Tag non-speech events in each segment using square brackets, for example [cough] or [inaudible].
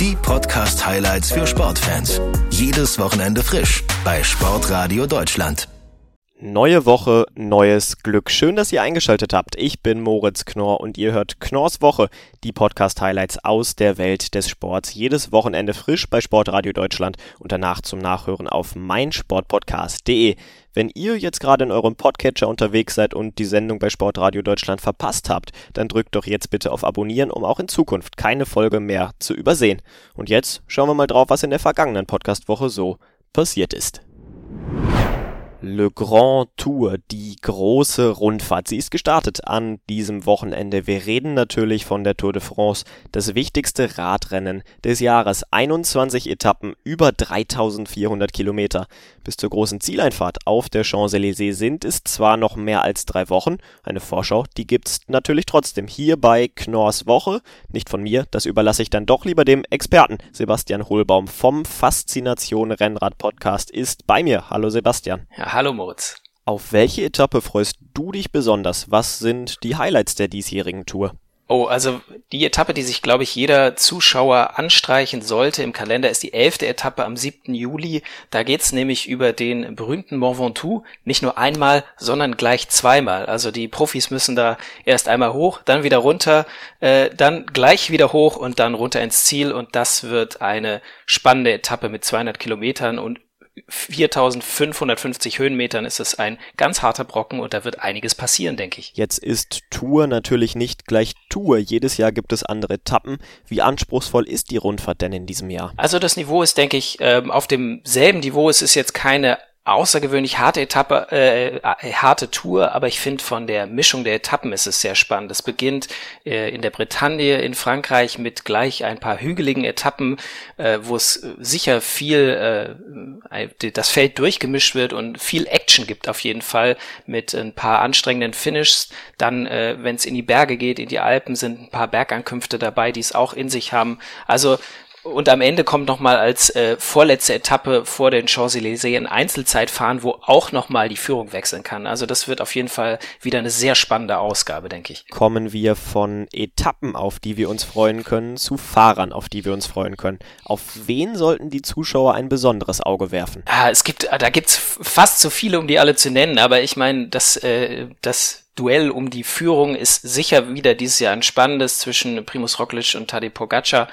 Die Podcast-Highlights für Sportfans. Jedes Wochenende frisch bei Sportradio Deutschland. Neue Woche, neues Glück. Schön, dass ihr eingeschaltet habt. Ich bin Moritz Knorr und ihr hört Knorrs Woche, die Podcast-Highlights aus der Welt des Sports. Jedes Wochenende frisch bei Sportradio Deutschland und danach zum Nachhören auf meinsportpodcast.de. Wenn ihr jetzt gerade in eurem Podcatcher unterwegs seid und die Sendung bei Sportradio Deutschland verpasst habt, dann drückt doch jetzt bitte auf Abonnieren, um auch in Zukunft keine Folge mehr zu übersehen. Und jetzt schauen wir mal drauf, was in der vergangenen Podcastwoche so passiert ist. Le Grand Tour, die große Rundfahrt. Sie ist gestartet an diesem Wochenende. Wir reden natürlich von der Tour de France, das wichtigste Radrennen des Jahres. 21 Etappen, über 3400 Kilometer. Bis zur großen Zieleinfahrt auf der Champs-Élysées sind es zwar noch mehr als drei Wochen. Eine Vorschau, die gibt's natürlich trotzdem hier bei Knorrs Woche. Nicht von mir, das überlasse ich dann doch lieber dem Experten. Sebastian Hohlbaum vom Faszination Rennrad Podcast ist bei mir. Hallo Sebastian. Ja, hallo Moritz. Auf welche Etappe freust du dich besonders? Was sind die Highlights der diesjährigen Tour? Oh, also die Etappe, die sich, glaube ich, jeder Zuschauer anstreichen sollte im Kalender, ist die elfte Etappe am 7. Juli. Da geht's nämlich über den berühmten Mont Ventoux. Nicht nur einmal, sondern gleich zweimal. Also die Profis müssen da erst einmal hoch, dann wieder runter, äh, dann gleich wieder hoch und dann runter ins Ziel. Und das wird eine spannende Etappe mit 200 Kilometern und 4550 Höhenmetern ist es ein ganz harter Brocken und da wird einiges passieren, denke ich. Jetzt ist Tour natürlich nicht gleich Tour. Jedes Jahr gibt es andere Etappen. Wie anspruchsvoll ist die Rundfahrt denn in diesem Jahr? Also das Niveau ist, denke ich, ähm, auf demselben Niveau. Es ist jetzt keine außergewöhnlich harte Etappe, äh, äh, harte Tour, aber ich finde von der Mischung der Etappen ist es sehr spannend. Es beginnt äh, in der Bretagne in Frankreich mit gleich ein paar hügeligen Etappen, äh, wo es sicher viel äh, das Feld durchgemischt wird und viel Action gibt auf jeden Fall mit ein paar anstrengenden Finishes. Dann, äh, wenn es in die Berge geht, in die Alpen, sind ein paar Bergankünfte dabei, die es auch in sich haben. Also und am Ende kommt nochmal als äh, vorletzte Etappe vor den Champs-Élysées ein Einzelzeitfahren, wo auch nochmal die Führung wechseln kann. Also das wird auf jeden Fall wieder eine sehr spannende Ausgabe, denke ich. Kommen wir von Etappen, auf die wir uns freuen können, zu Fahrern, auf die wir uns freuen können. Auf wen sollten die Zuschauer ein besonderes Auge werfen? Ah, es gibt, da gibt's fast zu viele, um die alle zu nennen, aber ich meine, das, äh, das Duell um die Führung ist sicher wieder dieses Jahr ein spannendes zwischen Primus Roglic und Tadej Pogacar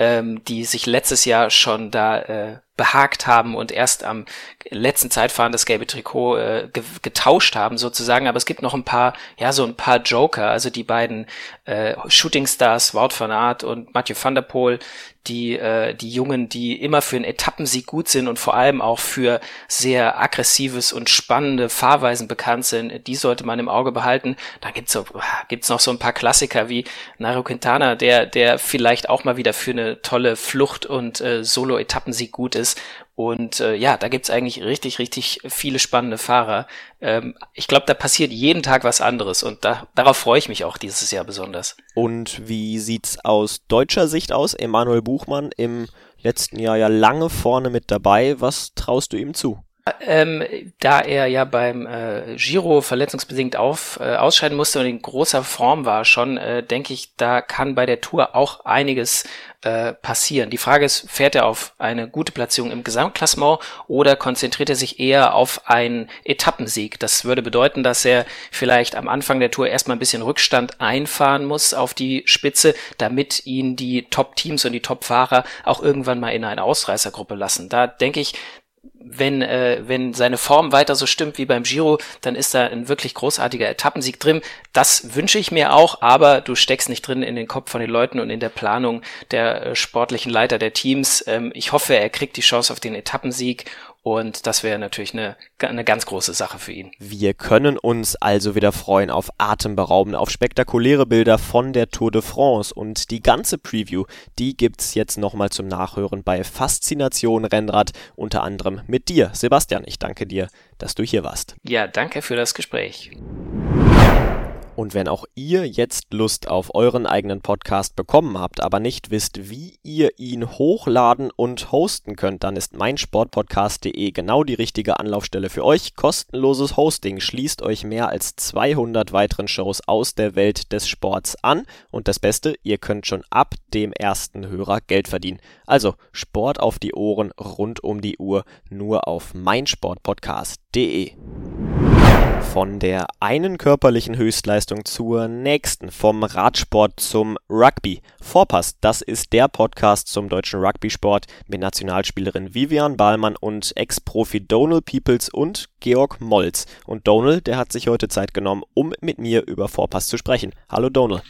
ähm, die sich letztes Jahr schon da äh, behagt haben und erst am letzten Zeitfahren das gelbe Trikot äh, ge getauscht haben sozusagen. Aber es gibt noch ein paar, ja, so ein paar Joker, also die beiden äh, Shooting Stars, Wout van Aert und Mathieu van der Poel, die, äh, die Jungen, die immer für einen Etappensieg gut sind und vor allem auch für sehr aggressives und spannende Fahrweisen bekannt sind, die sollte man im Auge behalten. Dann gibt's so, gibt's noch so ein paar Klassiker wie Nairo Quintana, der, der vielleicht auch mal wieder für eine tolle Flucht und äh, Solo-Etappensieg gut ist ist. Und äh, ja, da gibt's eigentlich richtig, richtig viele spannende Fahrer. Ähm, ich glaube, da passiert jeden Tag was anderes und da, darauf freue ich mich auch dieses Jahr besonders. Und wie sieht's aus deutscher Sicht aus? Emanuel Buchmann im letzten Jahr ja lange vorne mit dabei. Was traust du ihm zu? Ähm, da er ja beim äh, Giro verletzungsbedingt auf, äh, ausscheiden musste und in großer Form war schon, äh, denke ich, da kann bei der Tour auch einiges äh, passieren. Die Frage ist, fährt er auf eine gute Platzierung im Gesamtklassement oder konzentriert er sich eher auf einen Etappensieg? Das würde bedeuten, dass er vielleicht am Anfang der Tour erstmal ein bisschen Rückstand einfahren muss auf die Spitze, damit ihn die Top-Teams und die Top-Fahrer auch irgendwann mal in eine Ausreißergruppe lassen. Da denke ich, wenn, äh, wenn seine Form weiter so stimmt wie beim Giro, dann ist da ein wirklich großartiger Etappensieg drin. Das wünsche ich mir auch, aber du steckst nicht drin in den Kopf von den Leuten und in der Planung der äh, sportlichen Leiter der Teams. Ähm, ich hoffe, er kriegt die Chance auf den Etappensieg Und das wäre natürlich eine, eine ganz große Sache für ihn. Wir können uns also wieder freuen auf atemberaubende, auf spektakuläre Bilder von der Tour de France. Und die ganze Preview, die gibt's jetzt nochmal zum Nachhören bei Faszination Rennrad, unter anderem mit dir. Sebastian, ich danke dir, dass du hier warst. Ja, danke für das Gespräch. Und wenn auch ihr jetzt Lust auf euren eigenen Podcast bekommen habt, aber nicht wisst, wie ihr ihn hochladen und hosten könnt, dann ist meinsportpodcast.de genau die richtige Anlaufstelle für euch. Kostenloses Hosting schließt euch mehr als 200 weiteren Shows aus der Welt des Sports an. Und das Beste, ihr könnt schon ab dem ersten Hörer Geld verdienen. Also Sport auf die Ohren rund um die Uhr nur auf meinsportpodcast.de. Von der einen körperlichen Höchstleistung zur nächsten, vom Radsport zum Rugby. Vorpass, das ist der Podcast zum deutschen Rugby-Sport mit Nationalspielerin Vivian Bahlmann und Ex-Profi Donald Peoples und Georg Molz. Und Donald, der hat sich heute Zeit genommen, um mit mir über Vorpass zu sprechen. Hallo Donald.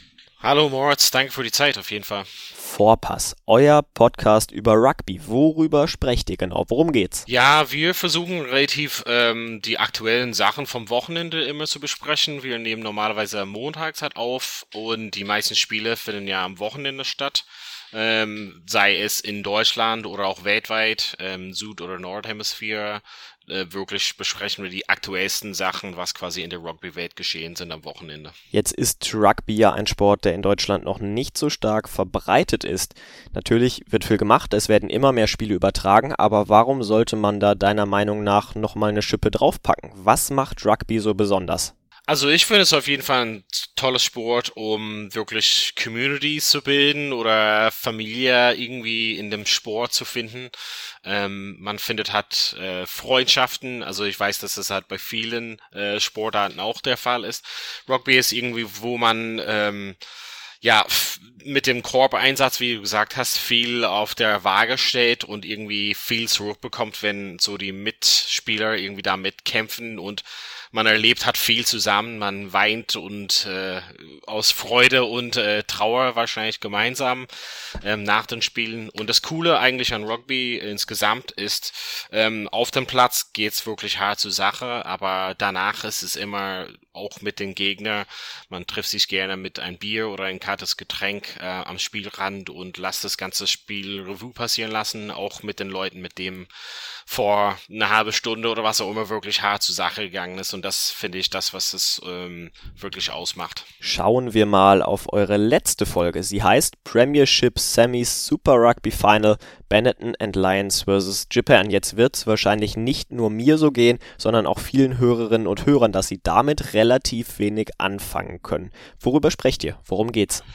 Hallo Moritz, danke für die Zeit auf jeden Fall. Vorpass, euer Podcast über Rugby. Worüber sprecht ihr genau? Worum geht's? Ja, wir versuchen relativ ähm, die aktuellen Sachen vom Wochenende immer zu besprechen. Wir nehmen normalerweise montags halt auf und die meisten Spiele finden ja am Wochenende statt. Ähm, sei es in Deutschland oder auch weltweit, ähm, Süd- oder Nordhemisphäre äh, wirklich besprechen wir die aktuellsten Sachen, was quasi in der Rugby-Welt geschehen sind am Wochenende. Jetzt ist Rugby ja ein Sport, der in Deutschland noch nicht so stark verbreitet ist. Natürlich wird viel gemacht, es werden immer mehr Spiele übertragen, aber warum sollte man da deiner Meinung nach nochmal eine Schippe draufpacken? Was macht Rugby so besonders? Also ich finde es auf jeden Fall ein tolles Sport, um wirklich Communities zu bilden oder Familie irgendwie in dem Sport zu finden. Ähm, man findet hat äh, Freundschaften, also ich weiß, dass das halt bei vielen äh, Sportarten auch der Fall ist. Rugby ist irgendwie, wo man ähm, ja, mit dem Korb-Einsatz, wie du gesagt hast, viel auf der Waage steht und irgendwie viel zurückbekommt, wenn so die Mitspieler irgendwie da mitkämpfen und man erlebt hat viel zusammen, man weint und äh, aus Freude und äh, Trauer wahrscheinlich gemeinsam ähm, nach den Spielen. Und das Coole eigentlich an Rugby insgesamt ist, ähm, auf dem Platz geht's wirklich hart zur Sache, aber danach ist es immer auch mit den Gegner. Man trifft sich gerne mit ein Bier oder ein kaltes Getränk äh, am Spielrand und lässt das ganze Spiel Revue passieren lassen, auch mit den Leuten, mit dem vor einer halben Stunde oder was auch immer wirklich hart zur Sache gegangen ist. Und das finde ich das, was es ähm, wirklich ausmacht. Schauen wir mal auf eure letzte Folge. Sie heißt Premiership Semis Super Rugby Final Benetton and Lions vs. Japan. Jetzt wird es wahrscheinlich nicht nur mir so gehen, sondern auch vielen Hörerinnen und Hörern, dass sie damit relativ wenig anfangen können. Worüber sprecht ihr? Worum geht's?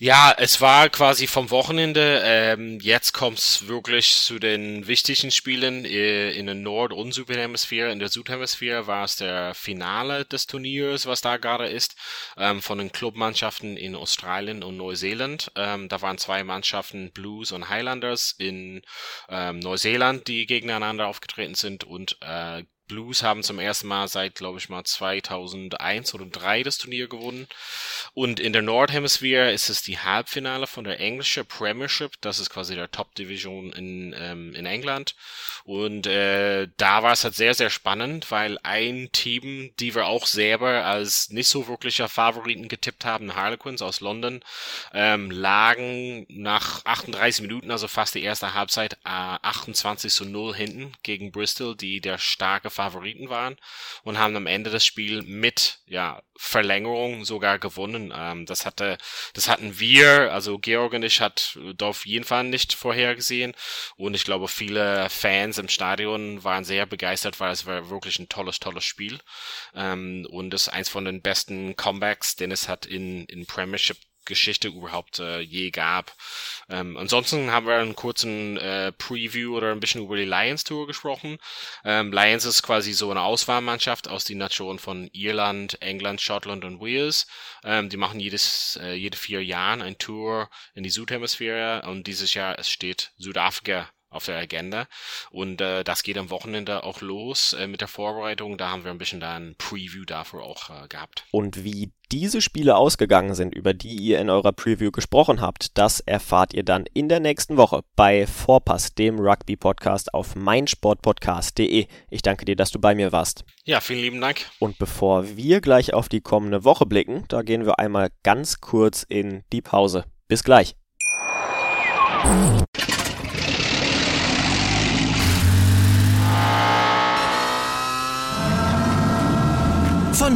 Ja, es war quasi vom Wochenende. Ähm, jetzt kommt's wirklich zu den wichtigen Spielen äh, in der Nord- und Südhemisphäre. In der Südhemisphäre war es der Finale des Turniers, was da gerade ist, ähm, von den Clubmannschaften in Australien und Neuseeland. Ähm, da waren zwei Mannschaften, Blues und Highlanders in ähm, Neuseeland, die gegeneinander aufgetreten sind und äh, Blues haben zum ersten Mal seit, glaube ich mal, 2001 oder 2003 das Turnier gewonnen. Und in der Nordhemisphäre ist es die Halbfinale von der englischen Premiership. Das ist quasi der Top-Division in, ähm, in England. Und äh, da war es halt sehr, sehr spannend, weil ein Team, die wir auch selber als nicht so wirklicher Favoriten getippt haben, Harlequins aus London, ähm, lagen nach 38 Minuten, also fast die erste Halbzeit, äh, 28 zu 0 hinten gegen Bristol, die der starke Favoriten waren und haben am Ende das Spiel mit ja, Verlängerung sogar gewonnen. Ähm, das hatte, das hatten wir, also Georg und ich hat auf jeden nicht vorhergesehen und ich glaube viele Fans im Stadion waren sehr begeistert, weil es war wirklich ein tolles, tolles Spiel ähm, und es ist eins von den besten Comebacks, den es hat in, in Premiership Geschichte überhaupt äh, je gab. Ähm, ansonsten haben wir einen kurzen äh, Preview oder ein bisschen über die Lions Tour gesprochen. Ähm, Lions ist quasi so eine Auswahlmannschaft aus den Nationen von Irland, England, Schottland und Wales. Ähm, die machen jedes, äh, jede vier Jahre ein Tour in die Südhemisphäre und dieses Jahr es steht Südafrika auf der Agenda. Und äh, das geht am Wochenende auch los äh, mit der Vorbereitung. Da haben wir ein bisschen da ein Preview dafür auch äh, gehabt. Und wie diese Spiele ausgegangen sind, über die ihr in eurer Preview gesprochen habt, das erfahrt ihr dann in der nächsten Woche bei Vorpass, dem Rugby-Podcast auf meinsportpodcast.de. Ich danke dir, dass du bei mir warst. Ja, vielen lieben Dank. Und bevor wir gleich auf die kommende Woche blicken, da gehen wir einmal ganz kurz in die Pause. Bis gleich.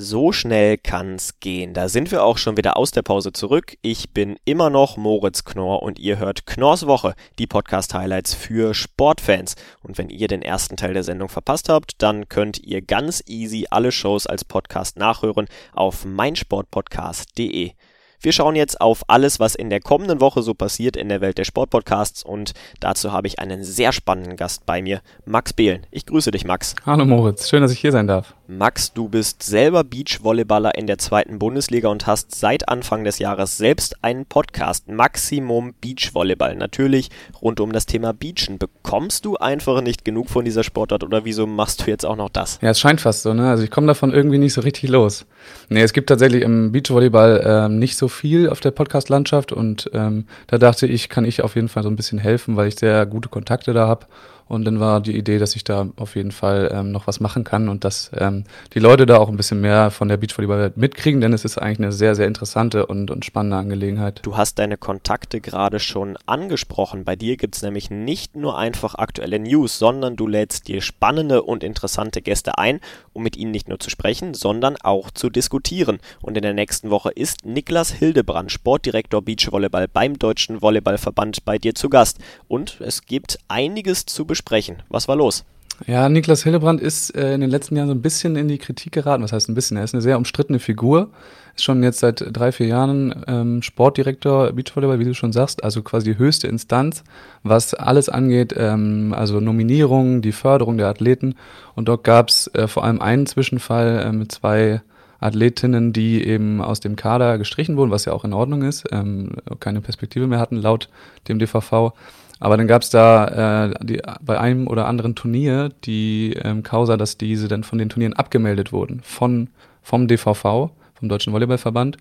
So schnell kann's gehen. Da sind wir auch schon wieder aus der Pause zurück. Ich bin immer noch Moritz Knorr und ihr hört Knorrs Woche, die Podcast-Highlights für Sportfans. Und wenn ihr den ersten Teil der Sendung verpasst habt, dann könnt ihr ganz easy alle Shows als Podcast nachhören auf meinsportpodcast.de. Wir schauen jetzt auf alles, was in der kommenden Woche so passiert in der Welt der Sportpodcasts und dazu habe ich einen sehr spannenden Gast bei mir, Max Behlen. Ich grüße dich, Max. Hallo Moritz, schön, dass ich hier sein darf. Max, du bist selber Beachvolleyballer in der zweiten Bundesliga und hast seit Anfang des Jahres selbst einen Podcast, Maximum Beachvolleyball. Natürlich rund um das Thema Beachen. Bekommst du einfach nicht genug von dieser Sportart oder wieso machst du jetzt auch noch das? Ja, es scheint fast so, ne? Also ich komme davon irgendwie nicht so richtig los. Nee, es gibt tatsächlich im Beachvolleyball ähm, nicht so viel auf der Podcast-Landschaft und ähm, da dachte ich, kann ich auf jeden Fall so ein bisschen helfen, weil ich sehr gute Kontakte da habe und dann war die Idee, dass ich da auf jeden Fall ähm, noch was machen kann und dass ähm, die Leute da auch ein bisschen mehr von der Beachvolleyball mitkriegen, denn es ist eigentlich eine sehr, sehr interessante und, und spannende Angelegenheit. Du hast deine Kontakte gerade schon angesprochen. Bei dir gibt's nämlich nicht nur einfach aktuelle News, sondern du lädst dir spannende und interessante Gäste ein, um mit ihnen nicht nur zu sprechen, sondern auch zu diskutieren. Und in der nächsten Woche ist Niklas Hildebrand, Sportdirektor Beachvolleyball beim Deutschen Volleyballverband, bei dir zu Gast. Und es gibt einiges zu besprechen besprechen. Was war los? Ja, Niklas Hillebrand ist äh, in den letzten Jahren so ein bisschen in die Kritik geraten. Was heißt ein bisschen? Er ist eine sehr umstrittene Figur. Ist schon jetzt seit drei, vier Jahren ähm, Sportdirektor Beachvolleyball, wie du schon sagst, also quasi die höchste Instanz, was alles angeht, ähm, also Nominierungen, die Förderung der Athleten. Und dort gab es äh, vor allem einen Zwischenfall äh, mit zwei Athletinnen, die eben aus dem Kader gestrichen wurden, was ja auch in Ordnung ist, ähm, keine Perspektive mehr hatten laut dem DVV. Aber dann gab es da äh, die, bei einem oder anderen Turnier die ähm, Causa, dass diese dann von den Turnieren abgemeldet wurden von vom DVV, vom Deutschen Volleyballverband.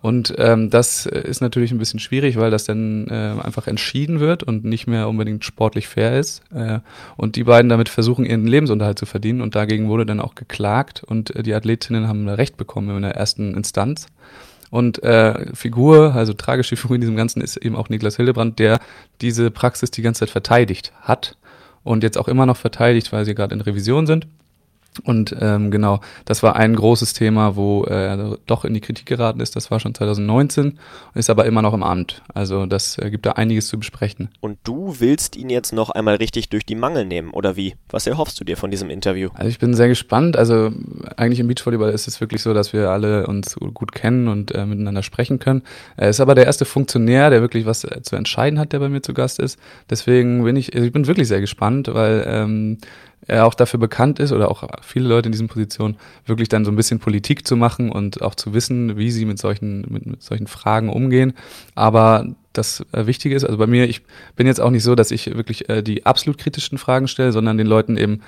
Und ähm, das ist natürlich ein bisschen schwierig, weil das dann äh, einfach entschieden wird und nicht mehr unbedingt sportlich fair ist. Äh, und die beiden damit versuchen, ihren Lebensunterhalt zu verdienen. Und dagegen wurde dann auch geklagt und äh, die Athletinnen haben Recht bekommen in der ersten Instanz. Und äh, Figur, also tragische Figur in diesem Ganzen ist eben auch Niklas Hildebrand, der diese Praxis die ganze Zeit verteidigt hat und jetzt auch immer noch verteidigt, weil sie gerade in Revision sind. Und ähm, genau, das war ein großes Thema, wo er doch in die Kritik geraten ist. Das war schon 2019, ist aber immer noch im Amt. Also das äh, gibt da einiges zu besprechen. Und du willst ihn jetzt noch einmal richtig durch die Mangel nehmen, oder wie? Was erhoffst du dir von diesem Interview? Also ich bin sehr gespannt. Also eigentlich im Beachvolleyball ist es wirklich so, dass wir alle uns gut kennen und äh, miteinander sprechen können. Er ist aber der erste Funktionär, der wirklich was äh, zu entscheiden hat, der bei mir zu Gast ist. Deswegen bin ich, also ich bin wirklich sehr gespannt, weil ähm, er auch dafür bekannt ist oder auch viele Leute in diesen Positionen wirklich dann so ein bisschen Politik zu machen und auch zu wissen, wie sie mit solchen, mit, mit solchen Fragen umgehen. Aber das äh, Wichtige ist, also bei mir, ich bin jetzt auch nicht so, dass ich wirklich äh, die absolut kritischen Fragen stelle, sondern den Leuten eben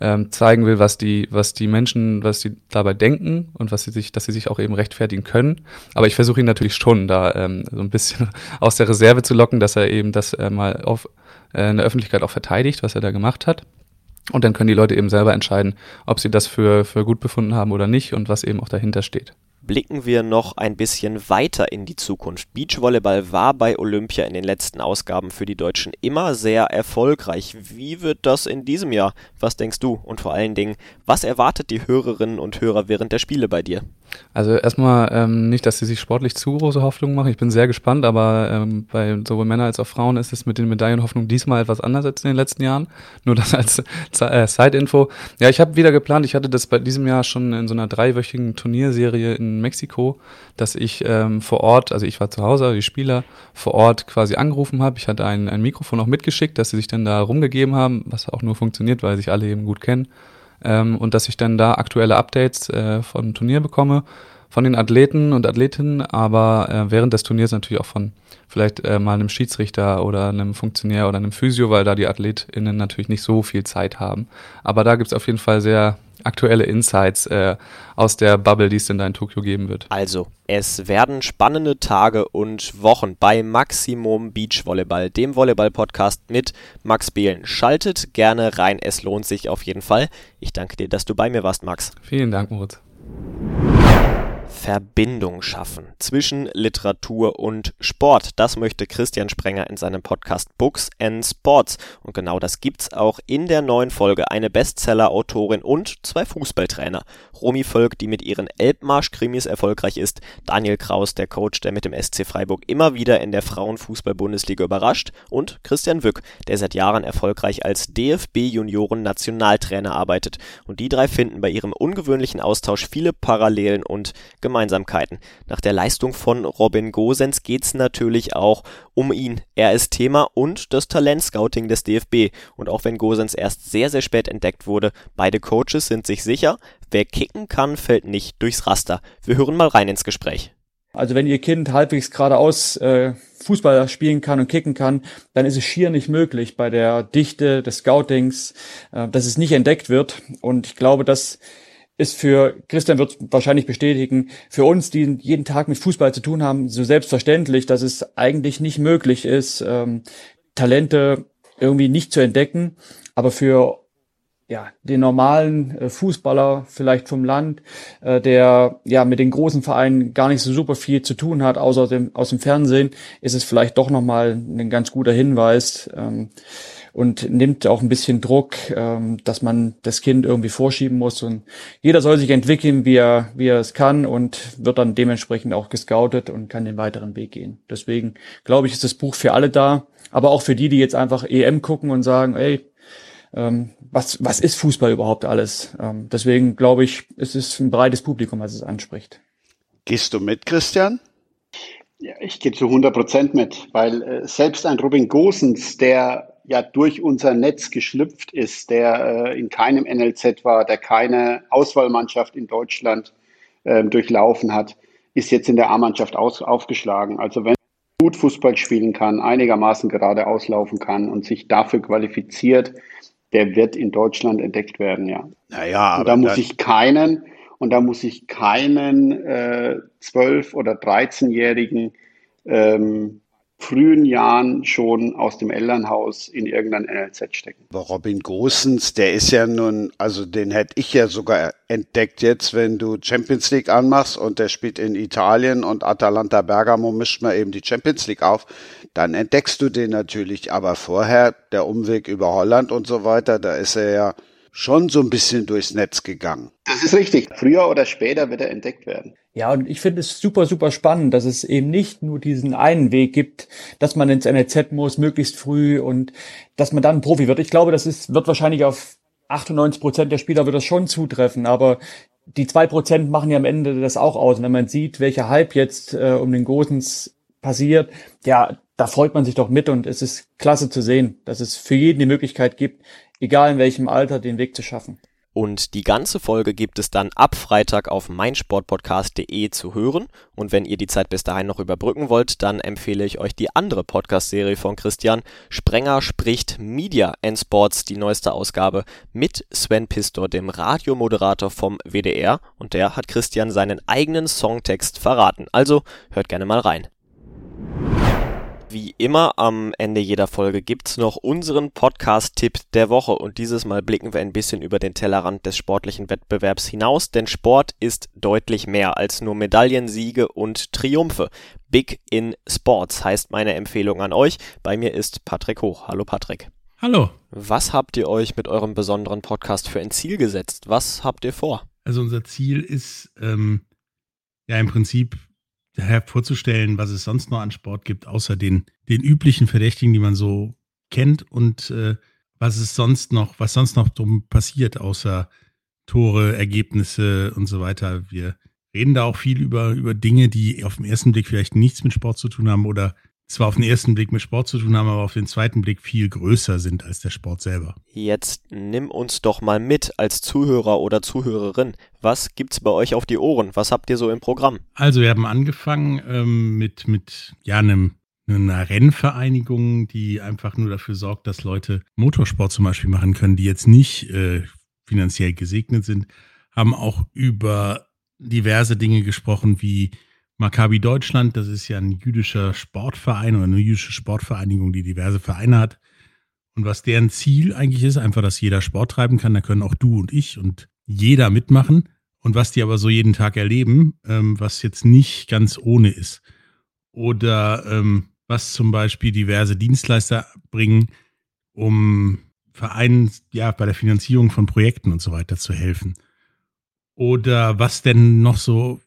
ähm, zeigen will, was die, was die Menschen, was sie dabei denken und was sie sich, dass sie sich auch eben rechtfertigen können. Aber ich versuche ihn natürlich schon da ähm, so ein bisschen [laughs] aus der Reserve zu locken, dass er eben das äh, mal auf äh, in der Öffentlichkeit auch verteidigt, was er da gemacht hat. Und dann können die Leute eben selber entscheiden, ob sie das für, für gut befunden haben oder nicht und was eben auch dahinter steht. Blicken wir noch ein bisschen weiter in die Zukunft. Beachvolleyball war bei Olympia in den letzten Ausgaben für die Deutschen immer sehr erfolgreich. Wie wird das in diesem Jahr? Was denkst du? Und vor allen Dingen, was erwartet die Hörerinnen und Hörer während der Spiele bei dir? Also erstmal ähm, nicht, dass sie sich sportlich zu große Hoffnungen machen. Ich bin sehr gespannt, aber ähm, bei sowohl Männern als auch Frauen ist es mit den Medaillenhoffnungen diesmal etwas anders als in den letzten Jahren. Nur das als [laughs] äh, Side-Info. Ja, ich habe wieder geplant, ich hatte das bei diesem Jahr schon in so einer dreiwöchigen Turnierserie in Mexiko, dass ich ähm, vor Ort, also ich war zu Hause, die Spieler vor Ort quasi angerufen habe. Ich hatte ein, ein Mikrofon auch mitgeschickt, dass sie sich dann da rumgegeben haben, was auch nur funktioniert, weil sich alle eben gut kennen ähm, und dass ich dann da aktuelle Updates äh, vom Turnier bekomme, von den Athleten und Athletinnen, aber äh, während des Turniers natürlich auch von vielleicht äh, mal einem Schiedsrichter oder einem Funktionär oder einem Physio, weil da die AthletInnen natürlich nicht so viel Zeit haben. Aber da gibt's auf jeden Fall sehr aktuelle Insights äh, aus der Bubble, die es denn da in Tokio geben wird. Also, es werden spannende Tage und Wochen bei Maximum Beach Volleyball, dem Volleyball-Podcast mit Max Behlen. Schaltet gerne rein, es lohnt sich auf jeden Fall. Ich danke dir, dass du bei mir warst, Max. Vielen Dank, Moritz. Verbindung schaffen zwischen Literatur und Sport. Das möchte Christian Sprenger in seinem Podcast Books and Sports. Und genau das gibt's auch in der neuen Folge. Eine Bestseller-Autorin und zwei Fußballtrainer. Romy Völk, die mit ihren Elbmarsch-Krimis erfolgreich ist. Daniel Kraus, der Coach, der mit dem SC Freiburg immer wieder in der Frauenfußball-Bundesliga überrascht. Und Christian Wück, der seit Jahren erfolgreich als DFB-Junioren-Nationaltrainer arbeitet. Und die drei finden bei ihrem ungewöhnlichen Austausch viele Parallelen und Gemeinsamkeiten. Nach der Leistung von Robin Gosens geht's natürlich auch um ihn. Er ist Thema und das Talentscouting des DFB. Und auch wenn Gosens erst sehr, sehr spät entdeckt wurde, beide Coaches sind sich sicher, wer kicken kann, fällt nicht durchs Raster. Wir hören mal rein ins Gespräch. Also wenn Ihr Kind halbwegs geradeaus äh, Fußball spielen kann und kicken kann, dann ist es schier nicht möglich bei der Dichte des Scoutings, äh, dass es nicht entdeckt wird. Und ich glaube, dass ist für, Christian wird wahrscheinlich bestätigen, für uns, die jeden Tag mit Fußball zu tun haben, so selbstverständlich, dass es eigentlich nicht möglich ist, ähm, Talente irgendwie nicht zu entdecken. Aber für ja, den normalen äh, Fußballer vielleicht vom Land, äh, der ja mit den großen Vereinen gar nicht so super viel zu tun hat, außer dem, aus dem Fernsehen, ist es vielleicht doch nochmal ein ganz guter Hinweis. Ähm, und nimmt auch ein bisschen Druck, ähm, dass man das Kind irgendwie vorschieben muss. Und jeder soll sich entwickeln, wie er, wie er es kann und wird dann dementsprechend auch gescoutet und kann den weiteren Weg gehen. Deswegen glaube ich, ist das Buch für alle da, aber auch für die, die jetzt einfach EM gucken und sagen, ey, ähm, was, was ist Fußball überhaupt alles? Ähm, deswegen glaube ich, es ist ein breites Publikum, was es anspricht. Gehst du mit, Christian? Ja, ich gehe zu 100 Prozent mit, weil äh, selbst ein Robin Gosens, der ja durch unser Netz geschlüpft ist, der äh, in keinem NLZ war, der keine Auswahlmannschaft in Deutschland äh, durchlaufen hat, ist jetzt in der A-Mannschaft aufgeschlagen. Also wenn gut Fußball spielen kann, einigermaßen gerade auslaufen kann und sich dafür qualifiziert, der wird in Deutschland entdeckt werden, ja. Naja, aber und da muss ich keinen und da muss ich keinen äh, 12- oder 13-Jährigen ähm, frühen Jahren schon aus dem Elternhaus in irgendein NLZ stecken. Aber Robin Gosens, der ist ja nun, also den hätte ich ja sogar entdeckt jetzt, wenn du Champions League anmachst und der spielt in Italien und Atalanta Bergamo mischt mal eben die Champions League auf, dann entdeckst du den natürlich. Aber vorher der Umweg über Holland und so weiter, da ist er ja schon so ein bisschen durchs Netz gegangen. Das ist richtig. Früher oder später wird er entdeckt werden. Ja, und ich finde es super, super spannend, dass es eben nicht nur diesen einen Weg gibt, dass man ins NLZ muss, möglichst früh und dass man dann Profi wird. Ich glaube, das ist, wird wahrscheinlich auf 98 Prozent der Spieler wird das schon zutreffen, aber die zwei Prozent machen ja am Ende das auch aus. Und wenn man sieht, welcher Hype jetzt äh, um den Gosens passiert, ja, da freut man sich doch mit und es ist klasse zu sehen, dass es für jeden die Möglichkeit gibt, egal in welchem Alter, den Weg zu schaffen. Und die ganze Folge gibt es dann ab Freitag auf meinsportpodcast.de zu hören. Und wenn ihr die Zeit bis dahin noch überbrücken wollt, dann empfehle ich euch die andere Podcast-Serie von Christian. Sprenger spricht Media and Sports, die neueste Ausgabe mit Sven Pistor, dem Radiomoderator vom WDR. Und der hat Christian seinen eigenen Songtext verraten. Also hört gerne mal rein. Wie immer am Ende jeder Folge gibt's noch unseren Podcast-Tipp der Woche und dieses Mal blicken wir ein bisschen über den Tellerrand des sportlichen Wettbewerbs hinaus, denn Sport ist deutlich mehr als nur Medaillen, Siege und Triumphe. Big in Sports heißt meine Empfehlung an euch. Bei mir ist Patrick Hoch. Hallo Patrick. Hallo. Was habt ihr euch mit eurem besonderen Podcast für ein Ziel gesetzt? Was habt ihr vor? Also unser Ziel ist, ähm, ja im Prinzip hervorzustellen, was es sonst noch an Sport gibt, außer den, den üblichen Verdächtigen, die man so kennt und äh, was es sonst noch, was sonst noch drum passiert, außer Tore, Ergebnisse und so weiter. Wir reden da auch viel über, über Dinge, die auf den ersten Blick vielleicht nichts mit Sport zu tun haben oder zwar auf den ersten Blick mit Sport zu tun haben, aber auf den zweiten Blick viel größer sind als der Sport selber. Jetzt nimm uns doch mal mit als Zuhörer oder Zuhörerin. Was gibt's bei euch auf die Ohren? Was habt ihr so im Programm? Also wir haben angefangen ähm, mit, mit ja, einem einer Rennvereinigung, die einfach nur dafür sorgt, dass Leute Motorsport zum Beispiel machen können, die jetzt nicht äh, finanziell gesegnet sind, haben auch über diverse Dinge gesprochen wie Maccabi Deutschland, das ist ja ein jüdischer Sportverein oder eine jüdische Sportvereinigung, die diverse Vereine hat. Und was deren Ziel eigentlich ist, einfach, dass jeder Sport treiben kann, da können auch du und ich und jeder mitmachen. Und was die aber so jeden Tag erleben, ähm, was jetzt nicht ganz ohne ist. Oder ähm, was zum Beispiel diverse Dienstleister bringen, um Vereinen ja bei der Finanzierung von Projekten und so weiter zu helfen. Oder was denn noch so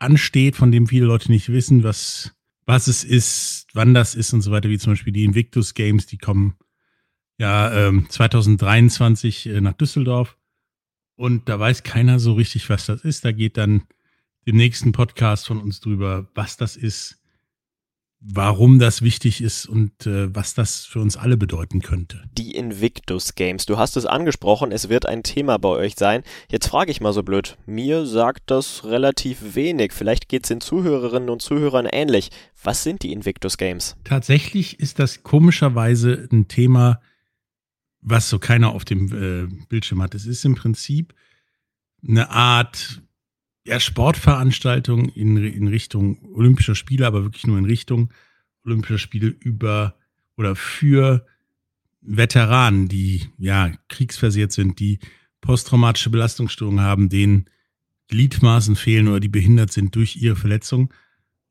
ansteht, von dem viele Leute nicht wissen, was, was es ist, wann das ist und so weiter, wie zum Beispiel die Invictus Games, die kommen ja ähm, 2023 äh, nach Düsseldorf. Und da weiß keiner so richtig, was das ist. Da geht dann im nächsten Podcast von uns drüber, was das ist, warum das wichtig ist und äh, was das für uns alle bedeuten könnte. Die Invictus Games, du hast es angesprochen, es wird ein Thema bei euch sein. Jetzt frage ich mal so blöd, mir sagt das relativ wenig, vielleicht geht es den Zuhörerinnen und Zuhörern ähnlich. Was sind die Invictus Games? Tatsächlich ist das komischerweise ein Thema, was so keiner auf dem äh, Bildschirm hat. Es ist im Prinzip eine Art ja, Sportveranstaltung in, in Richtung Olympischer Spiele, aber wirklich nur in Richtung Olympischer Spiele über oder für Veteranen, die ja kriegsversiert sind, die posttraumatische Belastungsstörungen haben, denen Gliedmaßen fehlen oder die behindert sind durch ihre Verletzung.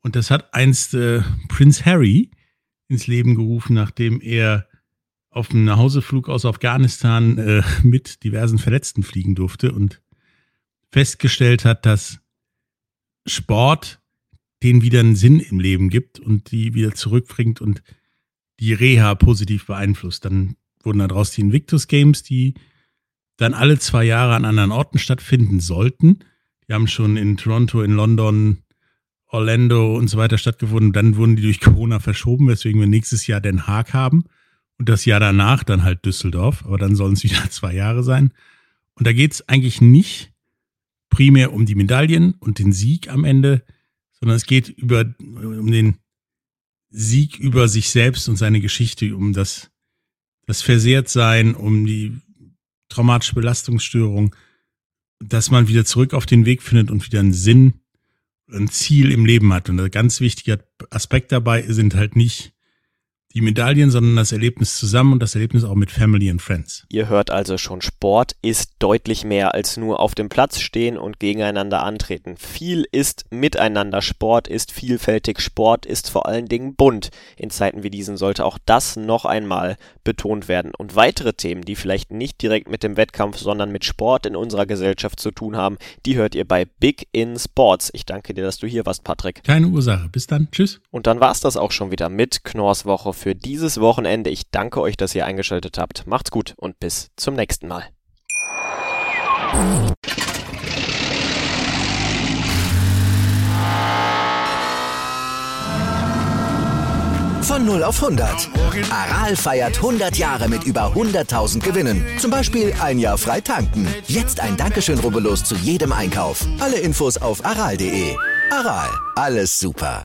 Und das hat einst äh, Prince Harry ins Leben gerufen, nachdem er auf einem Nachhauseflug aus Afghanistan äh, mit diversen Verletzten fliegen durfte und festgestellt hat, dass Sport denen wieder einen Sinn im Leben gibt und die wieder zurückbringt und die Reha positiv beeinflusst. Dann wurden daraus die Invictus Games, die dann alle zwei Jahre an anderen Orten stattfinden sollten. Die haben schon in Toronto, in London, Orlando und so weiter stattgefunden. Dann wurden die durch Corona verschoben, weswegen wir nächstes Jahr Den Haag haben und das Jahr danach dann halt Düsseldorf. Aber dann sollen es wieder [laughs] zwei Jahre sein. Und da geht es eigentlich nicht primär um die Medaillen und den Sieg am Ende, sondern es geht über, um den Sieg über sich selbst und seine Geschichte, um das, das Versehrtsein, um die traumatische Belastungsstörung, dass man wieder zurück auf den Weg findet und wieder einen Sinn, ein Ziel im Leben hat. Und ein ganz wichtiger Aspekt dabei sind halt nicht die Medaillen, sondern das Erlebnis zusammen und das Erlebnis auch mit Family and Friends. Ihr hört also schon, Sport ist deutlich mehr als nur auf dem Platz stehen und gegeneinander antreten. Viel ist miteinander. Sport ist vielfältig. Sport ist vor allen Dingen bunt. In Zeiten wie diesen sollte auch das noch einmal betont werden. Und weitere Themen, die vielleicht nicht direkt mit dem Wettkampf, sondern mit Sport in unserer Gesellschaft zu tun haben, die hört ihr bei Big in Sports. Ich danke dir, dass du hier warst, Patrick. Keine Ursache. Bis dann. Tschüss. Und dann war's das auch schon wieder mit Knorrs Woche für dieses Wochenende. Ich danke euch, dass ihr eingeschaltet habt. Macht's gut und bis zum nächsten Mal. Von 0 auf 100. Aral feiert 100 Jahre mit über 100.000 Gewinnen. Zum Beispiel ein Jahr frei tanken. Jetzt ein Dankeschön, rubbellos zu jedem Einkauf. Alle Infos auf aral.de. Aral, alles super.